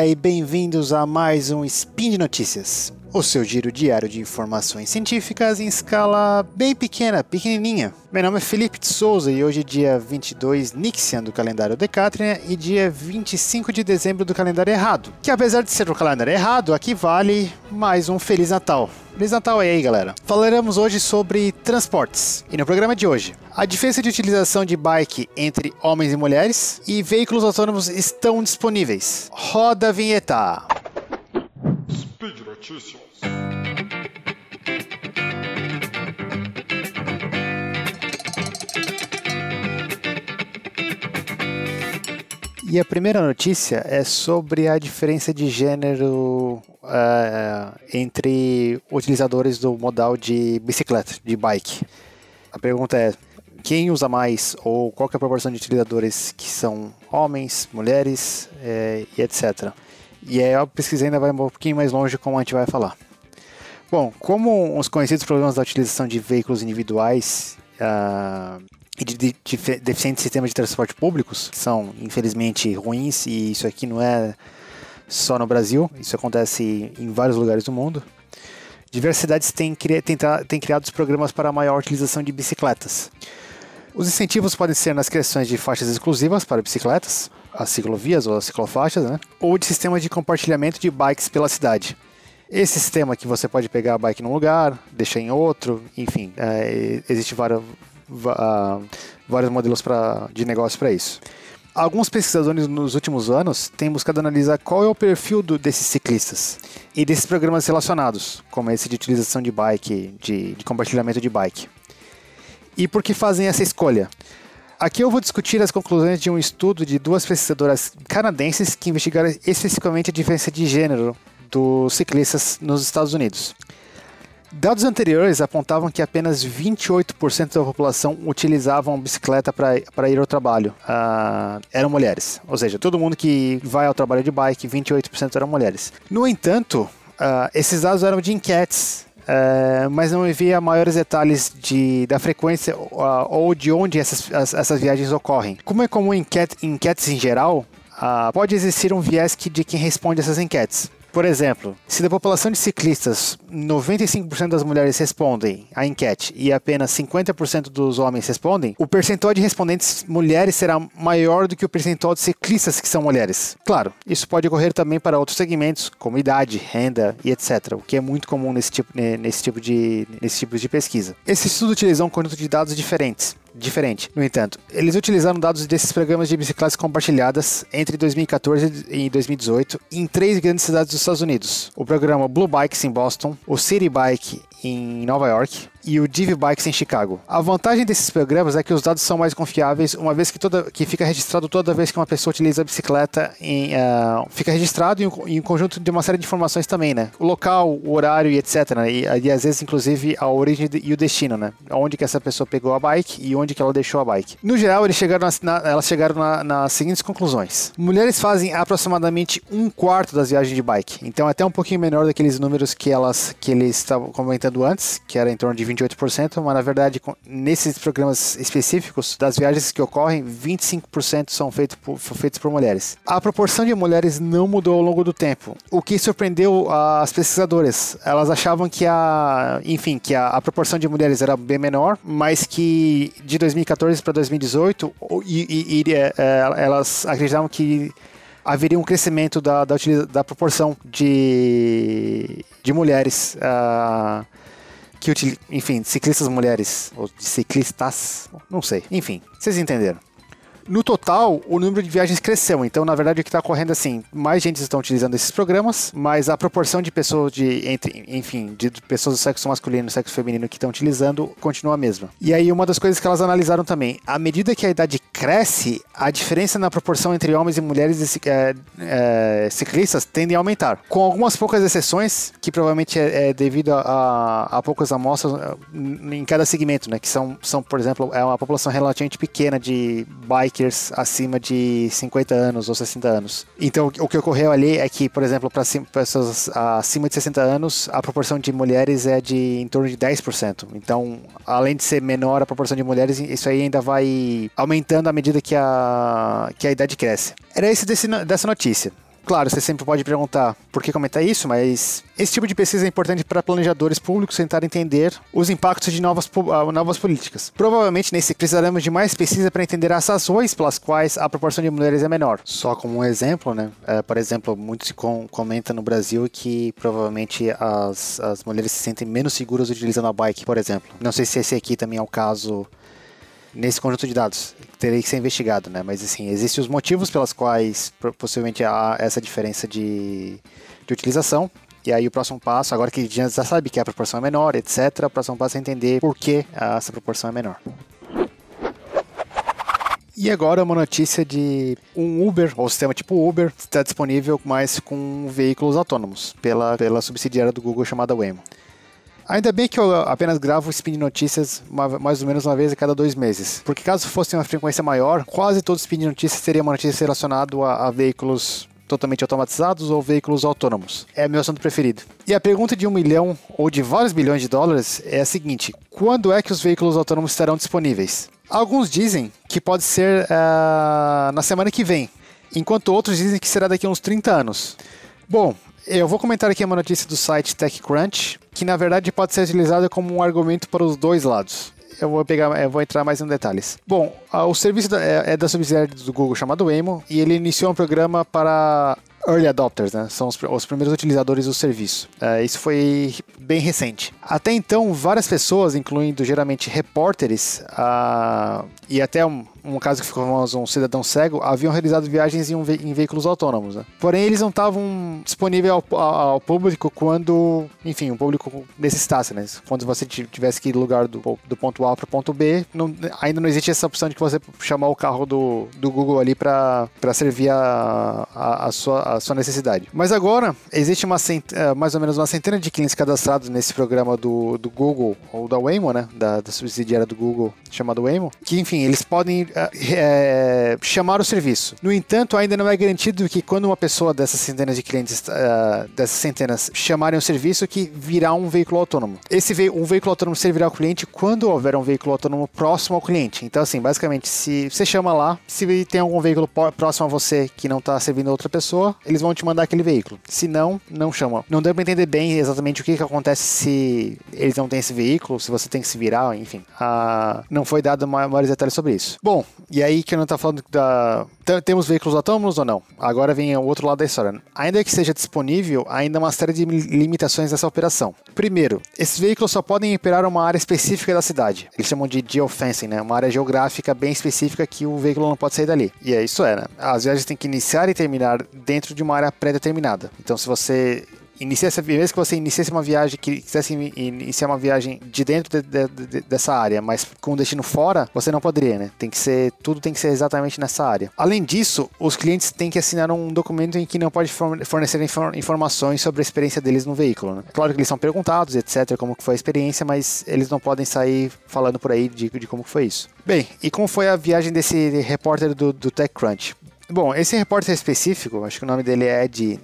aí, bem-vindos a mais um Spin de Notícias, o seu giro diário de informações científicas em escala bem pequena, pequenininha. Meu nome é Felipe de Souza e hoje é dia 22 Nixian do calendário Decatria e dia 25 de dezembro do calendário errado, que apesar de ser o calendário errado, aqui vale mais um Feliz Natal. Feliz Natal aí, galera. Falaremos hoje sobre transportes. E no programa de hoje, a diferença de utilização de bike entre homens e mulheres e veículos autônomos estão disponíveis. Roda a vinheta. Notícias. E a primeira notícia é sobre a diferença de gênero uh, entre utilizadores do modal de bicicleta, de bike. A pergunta é: quem usa mais ou qual é a proporção de utilizadores que são homens, mulheres é, e etc. E aí a pesquisa ainda vai um pouquinho mais longe, como a gente vai falar. Bom, como os conhecidos problemas da utilização de veículos individuais uh, e de, de, de deficientes sistemas de transporte públicos, que são infelizmente ruins, e isso aqui não é só no Brasil, isso acontece em vários lugares do mundo. Diversas cidades têm, têm, têm criado programas para maior utilização de bicicletas. Os incentivos podem ser nas criações de faixas exclusivas para bicicletas, as ciclovias ou as ciclofaixas, né? ou de sistemas de compartilhamento de bikes pela cidade. Esse sistema que você pode pegar a bike num lugar, deixar em outro, enfim, é, existe vários modelos pra, de negócio para isso. Alguns pesquisadores nos últimos anos têm buscado analisar qual é o perfil do, desses ciclistas e desses programas relacionados, como esse de utilização de bike, de, de compartilhamento de bike. E por que fazem essa escolha? Aqui eu vou discutir as conclusões de um estudo de duas pesquisadoras canadenses que investigaram especificamente a diferença de gênero dos ciclistas nos Estados Unidos. Dados anteriores apontavam que apenas 28% da população utilizavam bicicleta para ir ao trabalho. Uh, eram mulheres. Ou seja, todo mundo que vai ao trabalho de bike, 28% eram mulheres. No entanto, uh, esses dados eram de enquetes Uh, mas não havia maiores detalhes de, da frequência uh, ou de onde essas, as, essas viagens ocorrem. Como é comum em enquete, enquetes em geral, uh, pode existir um viés que, de quem responde essas enquetes. Por exemplo, se da população de ciclistas 95% das mulheres respondem à enquete e apenas 50% dos homens respondem, o percentual de respondentes mulheres será maior do que o percentual de ciclistas que são mulheres. Claro, isso pode ocorrer também para outros segmentos, como idade, renda e etc., o que é muito comum nesse tipo, nesse tipo, de, nesse tipo de pesquisa. Esse estudo utilizou um conjunto de dados diferentes, diferente. No entanto, eles utilizaram dados desses programas de bicicletas compartilhadas entre 2014 e 2018 em três grandes cidades dos Estados Unidos: o programa Blue Bikes em Boston, o City Bike em Nova York e o Div Bikes em Chicago. A vantagem desses programas é que os dados são mais confiáveis, uma vez que, toda, que fica registrado toda vez que uma pessoa utiliza a bicicleta, em, uh, fica registrado em em conjunto de uma série de informações também, né? O local, o horário e etc. Né? E, e, às vezes, inclusive, a origem e o destino, né? Onde que essa pessoa pegou a bike e onde que ela deixou a bike. No geral, eles chegaram na, elas chegaram na, nas seguintes conclusões. Mulheres fazem aproximadamente um quarto das viagens de bike, então é até um pouquinho menor daqueles números que elas que eles estavam comentando antes, que era em torno de 28%, mas na verdade, nesses programas específicos das viagens que ocorrem, 25% são feitos por, feitos por mulheres. A proporção de mulheres não mudou ao longo do tempo, o que surpreendeu as pesquisadoras. Elas achavam que a, enfim, que a, a proporção de mulheres era bem menor, mas que de 2014 para 2018, e, e, e é, elas acreditavam que haveria um crescimento da, da, da proporção de, de mulheres uh, que enfim, ciclistas mulheres, ou ciclistas, não sei, enfim, vocês entenderam. No total, o número de viagens cresceu. Então, na verdade, o que está ocorrendo é assim: mais gente está utilizando esses programas, mas a proporção de pessoas de, entre, enfim, de pessoas do sexo masculino e sexo feminino que estão utilizando continua a mesma. E aí, uma das coisas que elas analisaram também: à medida que a idade cresce, a diferença na proporção entre homens e mulheres é, é, ciclistas tende a aumentar. Com algumas poucas exceções, que provavelmente é, é devido a, a, a, poucas amostras em cada segmento, né? Que são, são, por exemplo, é uma população relativamente pequena de bike acima de 50 anos ou 60 anos. Então, o que ocorreu ali é que, por exemplo, para pessoas acima de 60 anos, a proporção de mulheres é de em torno de 10%. Então, além de ser menor a proporção de mulheres, isso aí ainda vai aumentando à medida que a, que a idade cresce. Era esse desse, dessa notícia. Claro, você sempre pode perguntar por que comentar isso, mas esse tipo de pesquisa é importante para planejadores públicos tentar entender os impactos de novas, uh, novas políticas. Provavelmente nesse precisaremos de mais pesquisa para entender as razões pelas quais a proporção de mulheres é menor. Só como um exemplo, né? É, por exemplo, muito se com, comenta no Brasil que provavelmente as, as mulheres se sentem menos seguras utilizando a bike, por exemplo. Não sei se esse aqui também é o caso nesse conjunto de dados. Teria que ser investigado, né? Mas assim, existem os motivos pelos quais possivelmente há essa diferença de, de utilização. E aí o próximo passo, agora que já sabe que a proporção é menor, etc., o próximo passo é entender por que essa proporção é menor. E agora uma notícia de um Uber, ou sistema tipo Uber, está disponível mais com veículos autônomos pela, pela subsidiária do Google chamada Waymo. Ainda bem que eu apenas gravo o Spin Notícias uma, mais ou menos uma vez a cada dois meses. Porque caso fosse uma frequência maior, quase todo Spin Notícias teria uma notícia relacionada a, a veículos totalmente automatizados ou veículos autônomos. É meu assunto preferido. E a pergunta de um milhão ou de vários bilhões de dólares é a seguinte: quando é que os veículos autônomos estarão disponíveis? Alguns dizem que pode ser uh, na semana que vem, enquanto outros dizem que será daqui a uns 30 anos. Bom, eu vou comentar aqui uma notícia do site TechCrunch, que na verdade pode ser utilizada como um argumento para os dois lados. Eu vou pegar, eu vou entrar mais em detalhes. Bom, o serviço é, é da subsidiária do Google chamado Waymo e ele iniciou um programa para early adopters, né? São os, os primeiros utilizadores do serviço. Uh, isso foi bem recente. Até então, várias pessoas, incluindo geralmente repórteres uh, e até um, um caso que ficou famoso, um cidadão cego, haviam realizado viagens em, ve em veículos autônomos. Né? Porém, eles não estavam disponíveis ao, ao, público quando, enfim, o público necessitasse, né? Quando você tivesse que ir do lugar do, do ponto A para o ponto B, não, ainda não existia essa opção de que você chamar o carro do, do Google ali para servir a, a, a, sua, a sua necessidade. Mas agora, existe uma. Eh, mais ou menos uma centena de clientes cadastrados nesse programa do, do Google, ou da Waymo, né? Da, da subsidiária do Google, chamado Waymo, que, enfim, eles podem é, chamar o serviço. No entanto, ainda não é garantido que quando uma pessoa dessas centenas de clientes, uh, dessas centenas, chamarem o serviço, que virá um veículo autônomo. Esse ve um veículo autônomo servirá ao cliente quando houver um veículo autônomo próximo ao cliente. Então, assim, basicamente, se você chama lá, se tem algum veículo próximo a você que não está servindo a outra pessoa, eles vão te mandar aquele veículo. Se não, não chama. Não deu para entender bem exatamente o que, que acontece se eles não têm esse veículo, se você tem que se virar, enfim. Uh, não foi dado maiores detalhes sobre isso. Bom, e aí que não está falando da. Temos veículos autônomos ou não? Agora vem o outro lado da história. Ainda que seja disponível, ainda há uma série de limitações dessa operação. Primeiro, esses veículos só podem operar uma área específica da cidade. Eles chamam de geofencing, né? Uma área geográfica bem específica que o veículo não pode sair dali. E é isso é, né? As viagens têm que iniciar e terminar dentro de uma área pré-determinada. Então, se você iniciasse, mesmo que você iniciasse uma viagem, que quisesse iniciar uma viagem de dentro de, de, de, dessa área, mas com destino fora, você não poderia, né? Tem que ser, tudo tem que ser exatamente nessa área. Além disso, os clientes têm que assinar um documento em que não pode fornecer informações sobre a experiência deles no veículo. Né? Claro que eles são perguntados, etc., como foi a experiência, mas eles não podem sair falando por aí de, de como foi isso. Bem, e como foi a viagem desse repórter do, do TechCrunch? Bom, esse repórter específico, acho que o nome dele é Ed,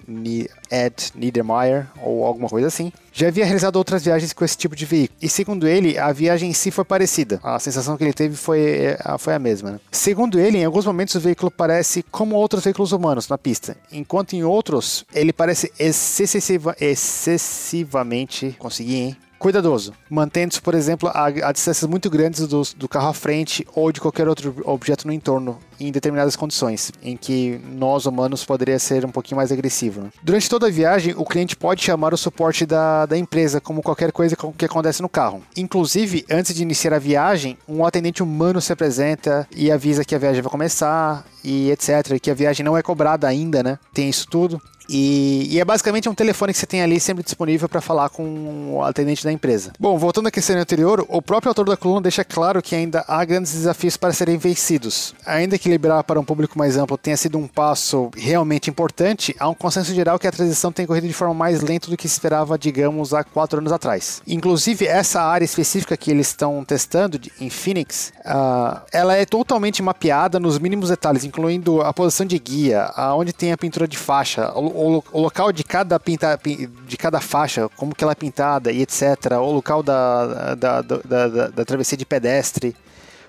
Ed Niedermeyer ou alguma coisa assim, já havia realizado outras viagens com esse tipo de veículo. E segundo ele, a viagem em si foi parecida. A sensação que ele teve foi, é, foi a mesma. Né? Segundo ele, em alguns momentos o veículo parece como outros veículos humanos na pista, enquanto em outros ele parece excessiva, excessivamente. Consegui, hein? Cuidadoso, mantendo-se, por exemplo, a, a, distâncias muito grandes do, do carro à frente ou de qualquer outro objeto no entorno, em determinadas condições, em que nós humanos poderia ser um pouquinho mais agressivo. Né? Durante toda a viagem, o cliente pode chamar o suporte da, da empresa, como qualquer coisa que acontece no carro. Inclusive, antes de iniciar a viagem, um atendente humano se apresenta e avisa que a viagem vai começar e etc. Que a viagem não é cobrada ainda, né? Tem isso tudo. E, e, é basicamente um telefone que você tem ali sempre disponível para falar com o atendente da empresa. Bom, voltando à questão anterior, o próprio autor da coluna deixa claro que ainda há grandes desafios para serem vencidos. Ainda que liberar para um público mais amplo tenha sido um passo realmente importante, há um consenso geral que a transição tem corrido de forma mais lenta do que se esperava, digamos, há quatro anos atrás. Inclusive, essa área específica que eles estão testando em Phoenix, uh, ela é totalmente mapeada nos mínimos detalhes, incluindo a posição de guia, aonde tem a pintura de faixa, o, o, local de cada, pinta, de cada faixa, como que ela é pintada e etc. O local da, da, da, da, da travessia de pedestre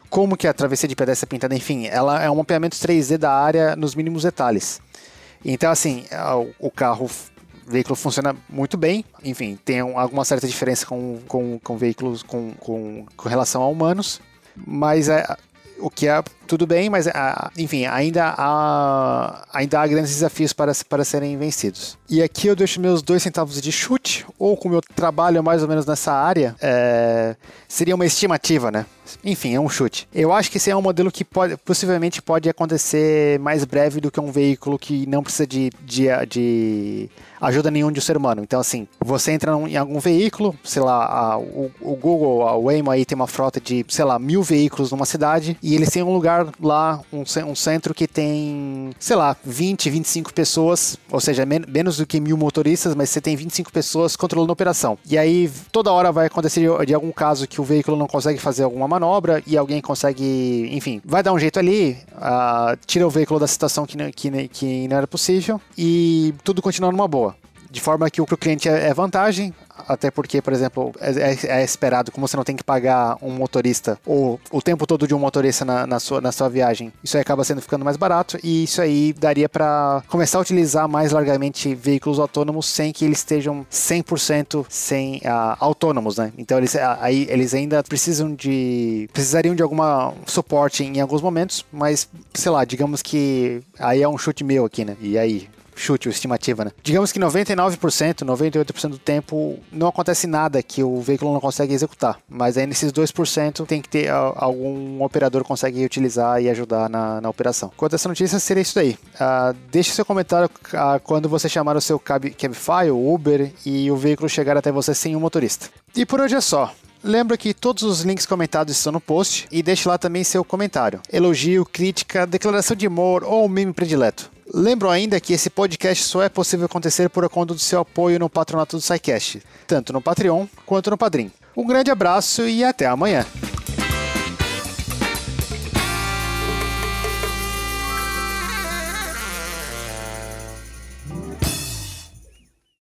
como que a travessia de pedestre é pintada, enfim, ela é um mapeamento 3D da área nos mínimos detalhes. Então, assim, o carro o veículo funciona muito bem, enfim, tem alguma certa diferença com, com, com veículos com, com, com relação a humanos, mas é, o que é tudo bem, mas enfim, ainda há, ainda há grandes desafios para, para serem vencidos. E aqui eu deixo meus dois centavos de chute, ou como eu trabalho mais ou menos nessa área, é, seria uma estimativa, né? Enfim, é um chute. Eu acho que esse é um modelo que pode, possivelmente pode acontecer mais breve do que um veículo que não precisa de, de, de ajuda nenhum de um ser humano. Então, assim, você entra em algum veículo, sei lá, a, o, o, Google, a Waymo aí tem uma frota de, sei lá, mil veículos numa cidade e eles têm um lugar lá, um, um centro que tem, sei lá, 20, 25 pessoas, ou seja, men menos do que mil motoristas, mas você tem 25 pessoas controlando a operação. E aí, toda hora vai acontecer de, de algum caso que o veículo não consegue fazer alguma manobra e alguém consegue, enfim, vai dar um jeito ali, uh, tira o veículo da situação que, que, que não era possível e tudo continua numa boa. De forma que o cliente é, é vantagem, até porque, por exemplo, é, é, é, esperado, como você não tem que pagar um motorista ou o tempo todo de um motorista na, na, sua, na sua viagem, isso aí acaba sendo ficando mais barato e isso aí daria para começar a utilizar mais largamente veículos autônomos sem que eles estejam 100% sem, uh, autônomos, né? Então eles, uh, aí, eles ainda precisam de precisariam de alguma suporte em alguns momentos, mas sei lá, digamos que aí é um chute meu aqui, né? E aí, chute, estimativa, né? Digamos que 99%, 98% do tempo não acontece nada que o veículo não consegue executar, mas aí nesses 2% tem que ter algum operador que consegue utilizar e ajudar na, na operação. Quanto a essa notícia, seria isso daí. Uh, deixe seu comentário uh, quando você chamar o seu cab, Cabify ou Uber e o veículo chegar até você sem um motorista. E por hoje é só. Lembra que todos os links comentados estão no post e deixe lá também seu comentário, elogio, crítica, declaração de amor ou meme predileto. Lembro ainda que esse podcast só é possível acontecer por conta do seu apoio no patronato do SciCast, tanto no Patreon quanto no Padrim. Um grande abraço e até amanhã!